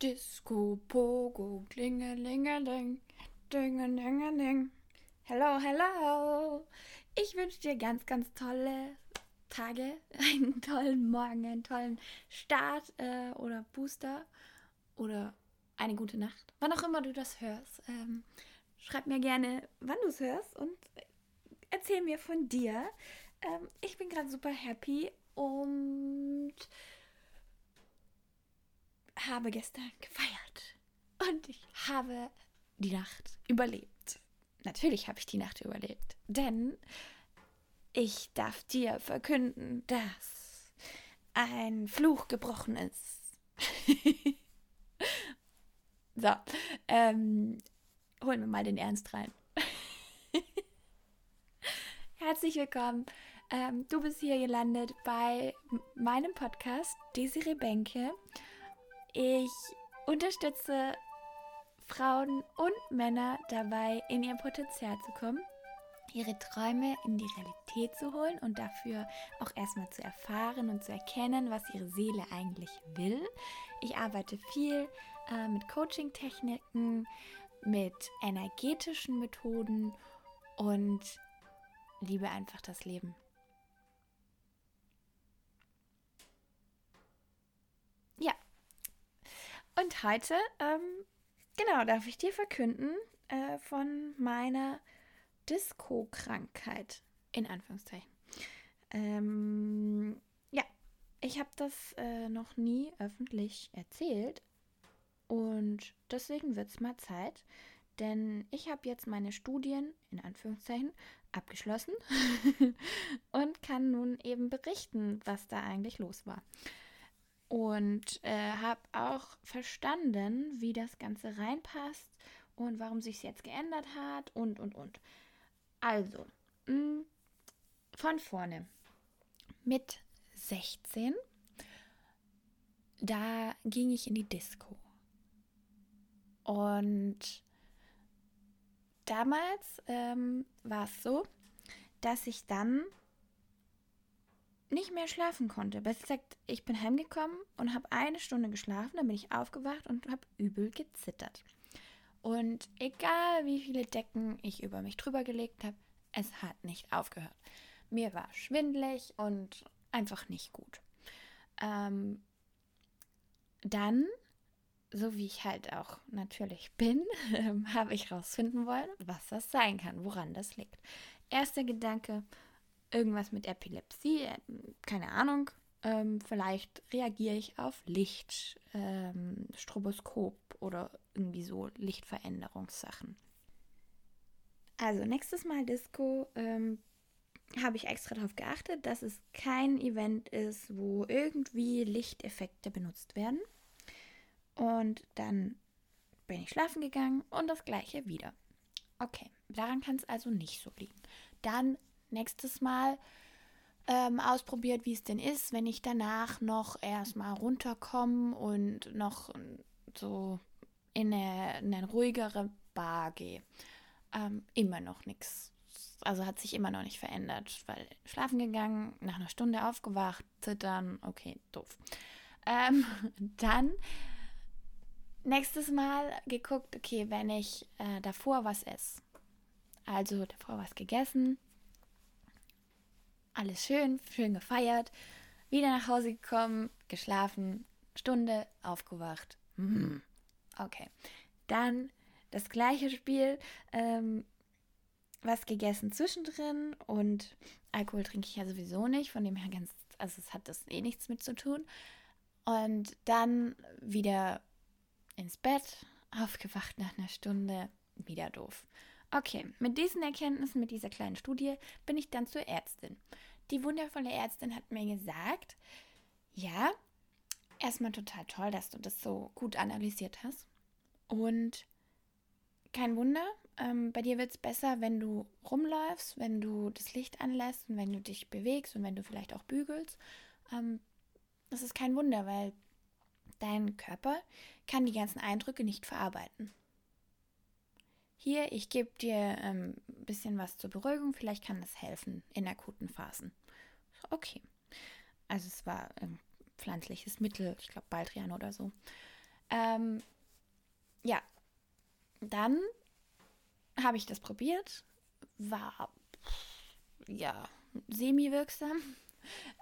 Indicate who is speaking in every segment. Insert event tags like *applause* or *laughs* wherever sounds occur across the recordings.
Speaker 1: Disco, Pogo, Klingelingeling, Dingelingeling. Hello, hello. Ich wünsche dir ganz, ganz tolle Tage, *laughs* einen tollen Morgen, einen tollen Start äh, oder Booster oder eine gute Nacht. Wann auch immer du das hörst. Ähm, schreib mir gerne, wann du es hörst und erzähl mir von dir. Ähm, ich bin gerade super happy und habe gestern gefeiert. Und ich habe die Nacht überlebt. Natürlich habe ich die Nacht überlebt. Denn ich darf dir verkünden, dass ein Fluch gebrochen ist. *laughs* so, ähm, holen wir mal den Ernst rein. *laughs* Herzlich willkommen. Ähm, du bist hier gelandet bei meinem Podcast Desiree Benke. Ich unterstütze Frauen und Männer dabei, in ihr Potenzial zu kommen, ihre Träume in die Realität zu holen und dafür auch erstmal zu erfahren und zu erkennen, was ihre Seele eigentlich will. Ich arbeite viel äh, mit Coaching-Techniken, mit energetischen Methoden und liebe einfach das Leben. Ja, und heute, ähm, genau, darf ich dir verkünden äh, von meiner Disco-Krankheit, in Anführungszeichen. Ähm, ja, ich habe das äh, noch nie öffentlich erzählt und deswegen wird es mal Zeit, denn ich habe jetzt meine Studien, in Anführungszeichen, abgeschlossen *laughs* und kann nun eben berichten, was da eigentlich los war und äh, habe auch verstanden, wie das Ganze reinpasst und warum sich es jetzt geändert hat und und und. Also, mh, mm, von vorne. Mit 16, da ging ich in die Disco. Und damals ähm, war es so, dass ich dann nicht mehr schlafen konnte. Besser gesagt, ich bin heimgekommen und habe eine Stunde geschlafen, dann bin ich aufgewacht und habe übel gezittert. Und egal wie viele Decken ich über mich drüber gelegt habe, es hat nicht aufgehört. Mir war schwindlig und einfach nicht gut. Ähm, dann, so wie ich halt auch natürlich bin, *laughs* habe ich rausfinden wollen, was das sein kann, woran das liegt. Erster Gedanke, irgendwas mit Epilepsie, äh, keine Ahnung. Ähm, vielleicht reagiere ich auf Licht, ähm, Stroboskop oder irgendwie so Lichtveränderungssachen. Also nächstes Mal Disco ähm, habe ich extra darauf geachtet, dass es kein Event ist, wo irgendwie Lichteffekte benutzt werden. Und dann bin ich schlafen gegangen und das gleiche wieder. Okay, daran kann es also nicht so liegen. Dann nächstes Mal ähm, ausprobiert, wie es denn ist, wenn ich danach noch erstmal runterkomme und noch so in eine, in eine ruhigere Bar gehe. Ähm, immer noch nichts. Also hat sich immer noch nicht verändert, weil schlafen gegangen, nach einer Stunde aufgewacht, zittern, okay, doof. Ähm, *laughs* dann nächstes Mal geguckt, okay, wenn ich äh, davor was esse, also davor was gegessen, alles schön, schön gefeiert, wieder nach Hause gekommen, geschlafen, Stunde, aufgewacht. Hm. Okay. Dann das gleiche Spiel, ähm, was gegessen zwischendrin und Alkohol trinke ich ja sowieso nicht, von dem her ganz, also es hat das eh nichts mit zu tun. Und dann wieder ins Bett, aufgewacht nach einer Stunde, wieder doof. Okay, mit diesen Erkenntnissen, mit dieser kleinen Studie bin ich dann zur Ärztin. Die wundervolle Ärztin hat mir gesagt, ja, erstmal total toll, dass du das so gut analysiert hast. Und kein Wunder, ähm, bei dir wird es besser, wenn du rumläufst, wenn du das Licht anlässt und wenn du dich bewegst und wenn du vielleicht auch bügelst. Ähm, das ist kein Wunder, weil dein Körper kann die ganzen Eindrücke nicht verarbeiten. Hier, ich gebe dir ein ähm, bisschen was zur Beruhigung, vielleicht kann das helfen in akuten Phasen. Okay. Also es war ein pflanzliches Mittel, ich glaube Baldrian oder so. Ähm, ja, dann habe ich das probiert, war ja semi-wirksam. *laughs*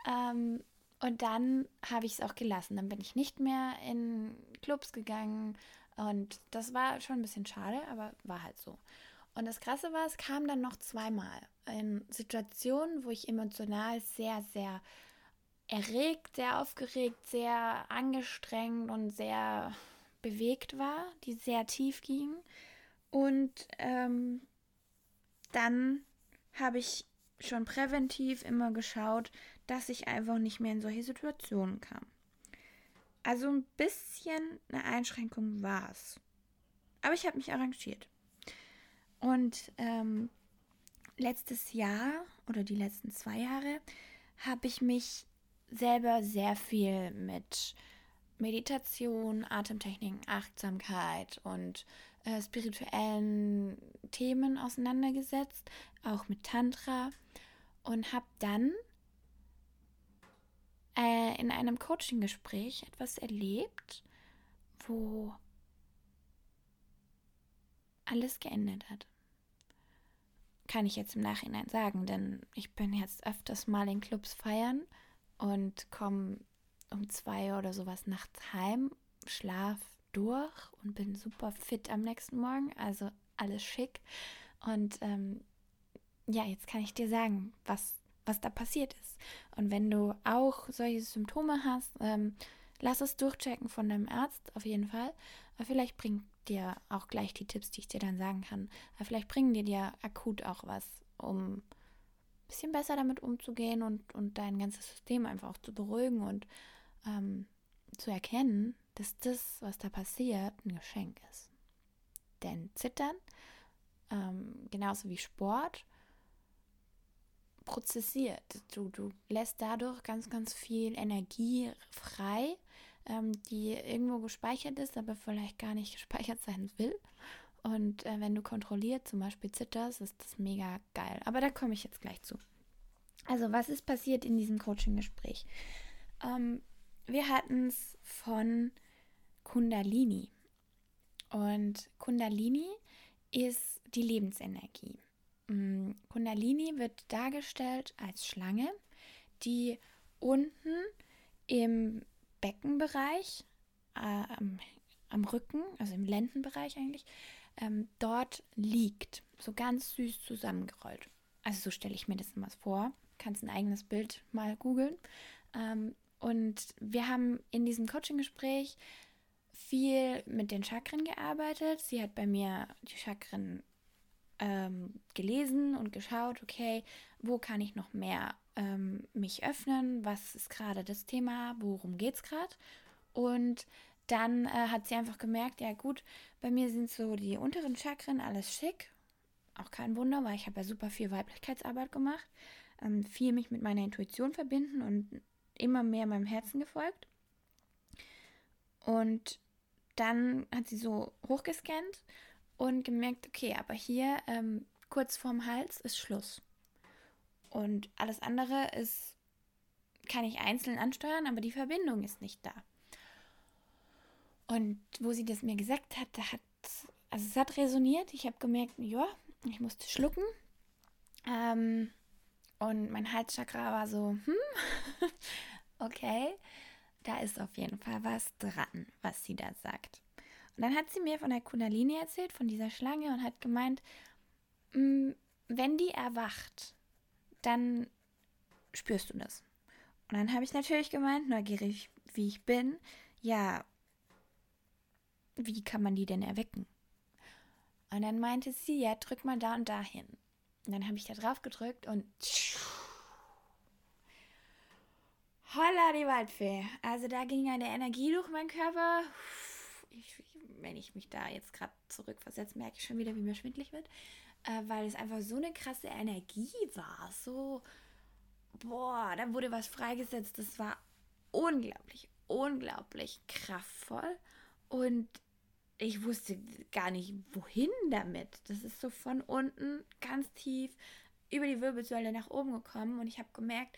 Speaker 1: Ähm, und dann habe ich es auch gelassen. Dann bin ich nicht mehr in Clubs gegangen. Und das war schon ein bisschen schade, aber war halt so. Und das Krasse war, es kam dann noch zweimal in Situationen, wo ich emotional sehr, sehr erregt, sehr aufgeregt, sehr angestrengt und sehr bewegt war, die sehr tief gingen. Und ähm, dann habe ich schon präventiv immer geschaut, dass ich einfach nicht mehr in solche Situationen kam. Also ein bisschen eine Einschränkung war es. Aber ich habe mich arrangiert. Und ähm, letztes Jahr oder die letzten zwei Jahre habe ich mich selber sehr viel mit Meditation, Atemtechniken, Achtsamkeit und äh, spirituellen Themen auseinandergesetzt, auch mit Tantra und habe dann äh, in einem Coaching-Gespräch etwas erlebt, wo alles geändert hat. Kann ich jetzt im Nachhinein sagen, denn ich bin jetzt öfters mal in Clubs feiern und komme um zwei oder sowas nachts heim, schlaf durch und bin super fit am nächsten Morgen, also alles schick. Und ähm, ja, jetzt kann ich dir sagen, was, was da passiert ist. Und wenn du auch solche Symptome hast, ähm, lass es durchchecken von deinem Arzt auf jeden Fall. Aber vielleicht bringt dir auch gleich die Tipps, die ich dir dann sagen kann. Aber vielleicht bringen dir dir akut auch was, um ein bisschen besser damit umzugehen und, und dein ganzes System einfach auch zu beruhigen und ähm, zu erkennen, dass das, was da passiert, ein Geschenk ist. Denn Zittern, ähm, genauso wie Sport, prozessiert. Du, du lässt dadurch ganz, ganz viel Energie frei, ähm, die irgendwo gespeichert ist, aber vielleicht gar nicht *laughs* gespeichert sein will. Und äh, wenn du kontrolliert zum Beispiel zitterst, ist das mega geil. Aber da komme ich jetzt gleich zu. Also, was ist passiert in diesem Coaching-Gespräch? Ähm, wir hatten es von Kundalini. Und Kundalini ist die Lebensenergie. Mm, Kundalini wird dargestellt als Schlange, die unten im Beckenbereich, äh, am, am, Rücken, also im Lendenbereich eigentlich, ähm, dort liegt. So ganz süß zusammengerollt. Also so stelle ich mir das immer vor. Kannst ein eigenes Bild mal googeln. Ähm, und wir haben in diesem Coaching-Gespräch viel mit den Chakren gearbeitet. Sie hat bei mir die Chakren ähm, gelesen und geschaut, okay, wo kann ich noch mehr ähm, mich öffnen? Was ist gerade das Thema? Worum geht es gerade? Und dann äh, hat sie einfach gemerkt, ja gut, bei mir sind so die unteren Chakren alles schick. Auch kein Wunder, weil ich habe ja super viel Weiblichkeitsarbeit gemacht. Ähm, viel mich mit meiner Intuition verbinden und immer mehr meinem Herzen gefolgt. Und dann hat sie so hochgescannt und gemerkt, okay, aber hier ähm, kurz vorm Hals ist Schluss. Und alles andere ist, kann ich einzeln ansteuern, aber die Verbindung ist nicht da. Und wo sie das mir gesagt hat, da hat, also es hat resoniert. Ich habe gemerkt, ja, ich musste schlucken. Ähm, und mein Halschakra war so, hm, *laughs* okay, da ist auf jeden Fall was dran, was sie da sagt. Und dann hat sie mir von der Kundalini erzählt, von dieser Schlange und hat gemeint, mm, wenn die erwacht, dann spürst du das. Und dann habe ich natürlich gemeint, neugierig wie ich bin, ja, wie kann man die denn erwecken? Und dann meinte sie, ja, drück mal da und da hin. Und dann habe ich da drauf gedrückt und holla die Waldfee. Also da ging eine Energie durch meinen Körper. Ich, wenn ich mich da jetzt gerade zurückversetze, merke ich schon wieder, wie mir schwindlig wird. Äh, weil es einfach so eine krasse Energie war. So, boah, da wurde was freigesetzt. Das war unglaublich, unglaublich kraftvoll. Und ich wusste gar nicht, wohin damit. Das ist so von unten ganz tief über die Wirbelsäule nach oben gekommen und ich habe gemerkt,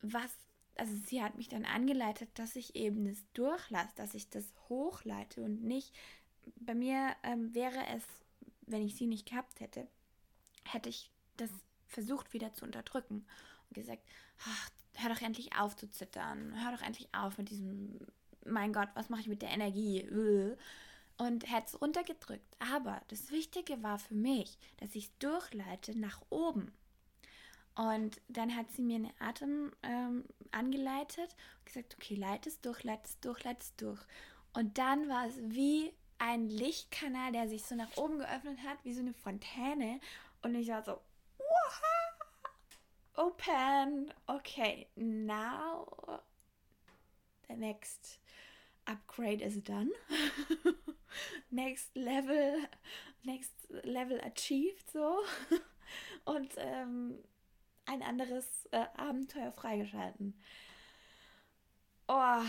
Speaker 1: was also sie hat mich dann angeleitet, dass ich eben das durchlasse, dass ich das hochleite und nicht, bei mir ähm, wäre es, wenn ich sie nicht gehabt hätte, hätte ich das versucht wieder zu unterdrücken und gesagt, ach, hör doch endlich auf zu zittern, hör doch endlich auf mit diesem, mein Gott, was mache ich mit der Energie? Und hätte es runtergedrückt. Aber das Wichtige war für mich, dass ich es durchleite nach oben. Und dann hat sie mir einen Atem ähm, angeleitet und gesagt, okay, leite es durch, leite es durch, leite es durch. Und dann war es wie ein Lichtkanal, der sich so nach oben geöffnet hat, wie so eine Fontäne. Und ich war so, Waha! open. Okay, now the next upgrade is done. *laughs* next level, next level achieved so. *laughs* Und ähm, ein anderes äh, Abenteuer freigeschalten. Oh,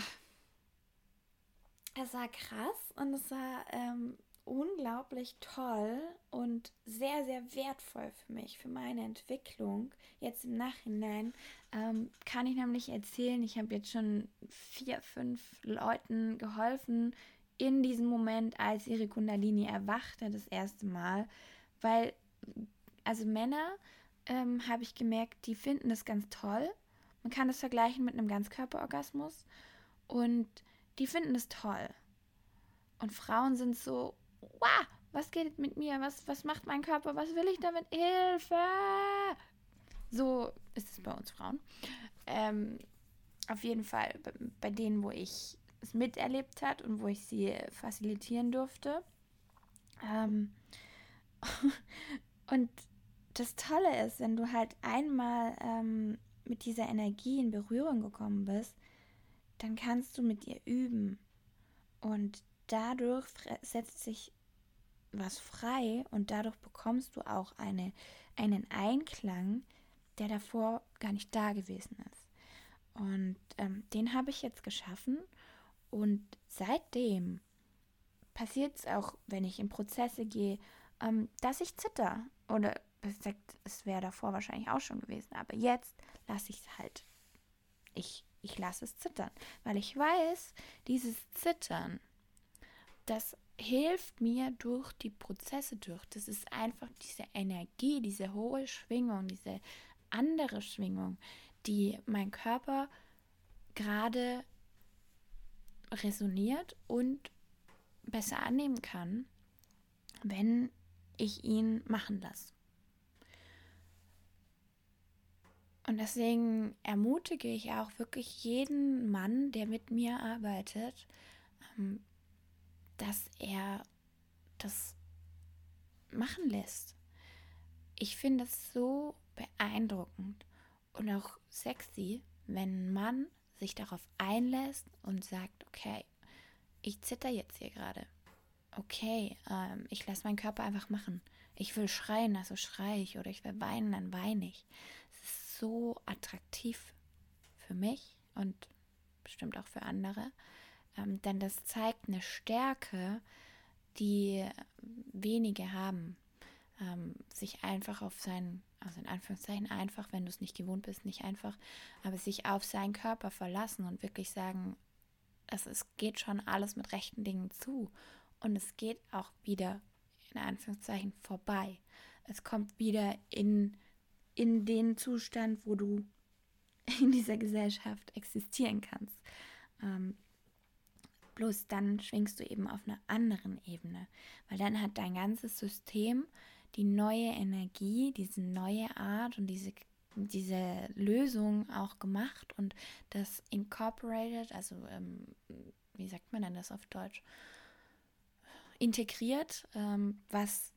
Speaker 1: es war krass und es war ähm, unglaublich toll und sehr, sehr wertvoll für mich, für meine Entwicklung. Jetzt im Nachhinein ähm, kann ich nämlich erzählen, ich habe jetzt schon vier, fünf Leuten geholfen in diesem Moment, als ihre Kundalini erwachte, das erste Mal, weil, also Männer, ähm, habe ich gemerkt, die finden das ganz toll. Man kann das vergleichen mit einem Ganzkörperorgasmus und die finden das toll. Und Frauen sind so, wow, was geht mit mir? Was, was macht mein Körper? Was will ich damit? Hilfe! So ist es bei uns Frauen. Ähm, auf jeden Fall bei, denen, wo ich es miterlebt hat und wo ich sie facilitieren durfte. Ähm, *laughs* und das Tolle ist, wenn du halt einmal ähm, mit dieser Energie in Berührung gekommen bist, dann kannst du mit ihr üben. Und dadurch setzt sich was frei und dadurch bekommst du auch eine, einen Einklang, der davor gar nicht da gewesen ist. Und ähm, den habe ich jetzt geschaffen und seitdem passiert es auch, wenn ich in Prozesse gehe, ähm, dass ich zitter. Oder es wäre davor wahrscheinlich auch schon gewesen. Aber jetzt lasse ich es halt. Ich, ich lasse es zittern. Weil ich weiß, dieses Zittern, das hilft mir durch die Prozesse durch. Das ist einfach diese Energie, diese hohe Schwingung, diese andere Schwingung, die mein Körper gerade resoniert und besser annehmen kann, wenn ich ihn machen lasse. Und deswegen ermutige ich auch wirklich jeden Mann, der mit mir arbeitet, ähm, dass er das machen lässt. Ich finde es so beeindruckend und auch sexy, wenn ein Mann sich darauf einlässt und sagt, okay, ich zitter jetzt hier gerade. Okay, ähm, ich lasse meinen Körper einfach machen. Ich will schreien, also schreie ich. Oder ich will weinen, dann weine ich. So attraktiv für mich und bestimmt auch für andere. Ähm, denn das zeigt eine Stärke, die wenige haben. Ähm, sich einfach auf seinen, also in Anführungszeichen einfach, wenn du es nicht gewohnt bist, nicht einfach, aber sich auf seinen Körper verlassen und wirklich sagen, es, es geht schon alles mit rechten Dingen zu. Und es geht auch wieder, in Anführungszeichen, vorbei. Es kommt wieder in, in den Zustand, wo du *laughs* in dieser Gesellschaft existieren kannst. Ähm, Bloß dann schwingst du eben auf einer anderen Ebene, weil dann hat dein ganzes System die neue Energie, diese neue Art und diese, diese Lösung auch gemacht und das incorporated, also ähm, wie sagt man denn das auf Deutsch? Integriert, ähm, was,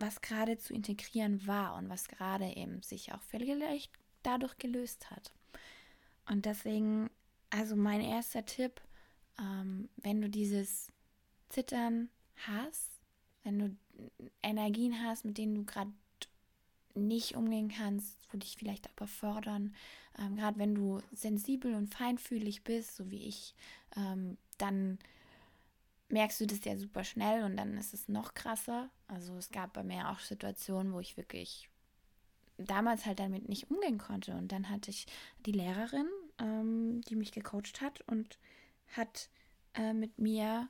Speaker 1: was gerade zu integrieren war und was gerade eben sich auch vielleicht dadurch gelöst hat. Und deswegen, also mein erster Tipp, ähm, wenn du dieses Zittern hast, wenn du Energien hast, mit denen du gerade nicht umgehen kannst, wo dich vielleicht aber fordern, ähm, gerade wenn du sensibel und feinfühlig bist, so wie ich, ähm, dann merkst du das ja super schnell und dann ist es noch krasser. Also es gab bei mir auch Situationen, wo ich wirklich damals halt damit nicht umgehen konnte. Und dann hatte ich die Lehrerin, ähm, die mich gecoacht hat und hat äh, mit mir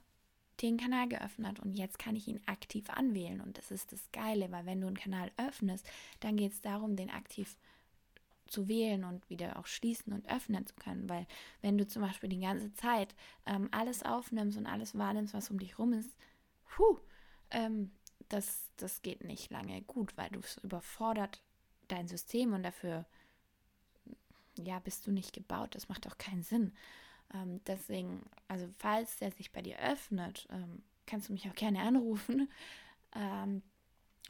Speaker 1: den Kanal geöffnet und jetzt kann ich ihn aktiv anwählen und das ist das Geile, weil wenn du einen Kanal öffnest, dann geht es darum, den aktiv zu wählen und wieder auch schließen und öffnen zu können, weil wenn du zum Beispiel die ganze Zeit ähm, alles aufnimmst und alles wahrnimmst, was um dich rum ist, puh, ähm, das, das geht nicht lange gut, weil du es überfordert dein System und dafür ja, bist du nicht gebaut. Das macht auch keinen Sinn. Ähm, deswegen, also falls der sich bei dir öffnet, ähm, kannst du mich auch gerne anrufen. *laughs* Ähm,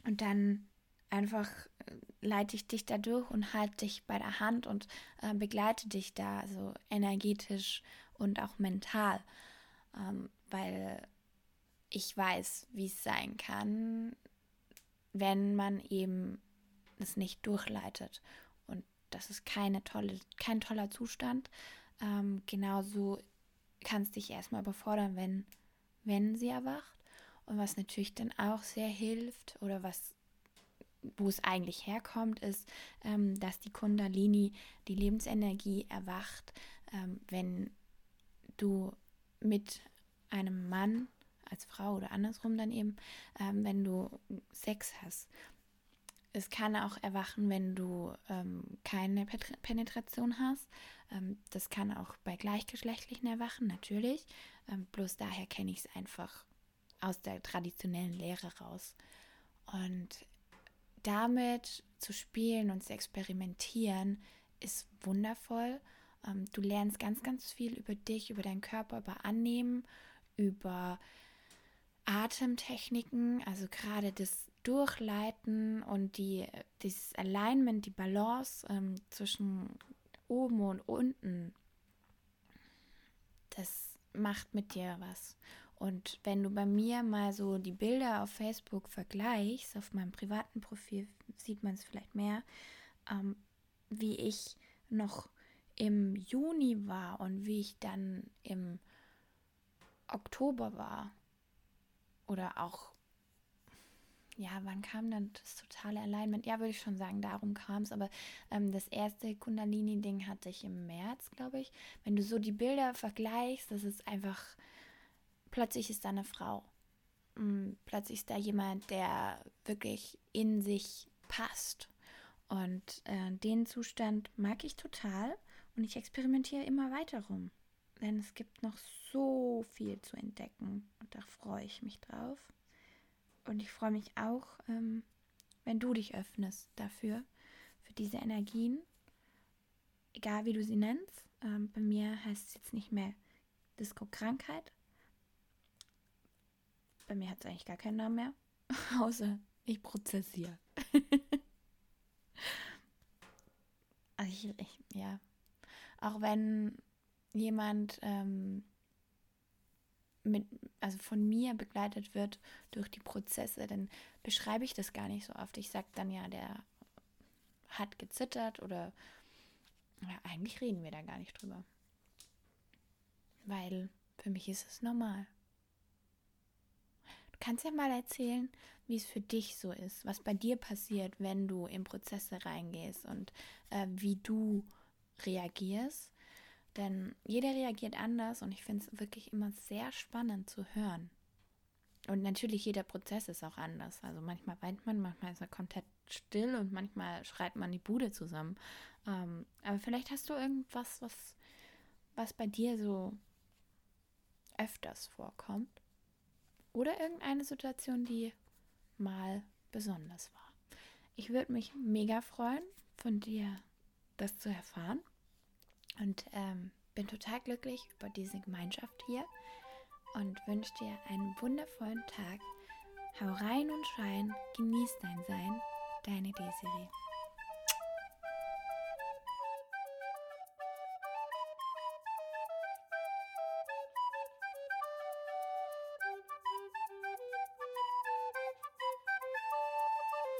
Speaker 1: und dann einfach äh, leite ich dich da durch und halte dich bei der Hand und äh, begleite dich da so energetisch und auch mental. Ähm, weil ich weiß, wie es sein kann, wenn man eben es nicht durchleitet. Und das ist keine tolle, kein toller Zustand. Ähm, genauso kann es dich erstmal überfordern, wenn, wenn sie erwacht. Und was natürlich dann auch sehr hilft oder was wo es eigentlich herkommt, ist, ähm, dass die Kundalini, die Lebensenergie erwacht, ähm, wenn du mit einem Mann als Frau oder andersrum dann eben, ähm, wenn du Sex hast. Es kann auch erwachen, wenn du ähm, keine Penetration hast. Ähm, das kann auch bei gleichgeschlechtlichen erwachen, natürlich. Ähm, bloß daher kenne ich es einfach aus der traditionellen Lehre raus. Und damit zu spielen und zu experimentieren ist wundervoll. Ähm, du lernst ganz, ganz viel über dich, über deinen Körper, über Annehmen, über Atemtechniken, also gerade das Durchleiten und die, dieses Alignment, die Balance ähm, zwischen oben und unten, das macht mit dir was. Und wenn du bei mir mal so die Bilder auf Facebook vergleichst, auf meinem privaten Profil sieht man es vielleicht mehr, ähm, wie ich noch im Juni war und wie ich dann im Oktober war, oder auch, ja, wann kam dann das totale Alignment? Ja, würde ich schon sagen, darum kam es. Aber ähm, das erste Kundalini-Ding hatte ich im März, glaube ich. Wenn du so die Bilder vergleichst, das ist einfach, plötzlich ist da eine Frau. Mm, plötzlich ist da jemand, der wirklich in sich passt. Und äh, den Zustand mag ich total und ich experimentiere immer weiter rum. Denn es gibt noch so viel zu entdecken und da freue ich mich drauf. Und ich freue mich auch, ähm, wenn du dich öffnest dafür, für diese Energien, egal wie du sie nennst. Ähm, bei mir heißt es jetzt nicht mehr Disco-Krankheit. Bei mir hat es eigentlich gar keinen Namen mehr, *laughs* außer ich prozessiere. *laughs* also ich, ich, ja, auch wenn jemand ähm, mit, also von mir begleitet wird durch die Prozesse, dann beschreibe ich das gar nicht so oft. Ich sage dann ja, der hat gezittert oder ja, eigentlich reden wir da gar nicht drüber. Weil für mich ist es normal. Kannst ja mal erzählen, wie es für dich so ist, was bei dir passiert, wenn du in Prozesse reingehst und äh, wie du reagierst denn jeder reagiert anders und ich finde es wirklich immer sehr spannend zu hören. Und natürlich jeder Prozess ist auch anders. Also manchmal weint man, manchmal ist er komplett still und manchmal schreit man die Bude zusammen. Ähm, aber vielleicht hast du irgendwas, was, was bei dir so öfters vorkommt. Oder irgendeine Situation, die mal besonders war. Ich würde mich mega freuen, von dir das zu erfahren. Und ähm, bin total glücklich über diese Gemeinschaft hier und wünsche dir einen wundervollen Tag. Hau rein und schein, genieß dein Sein, deine Desiree.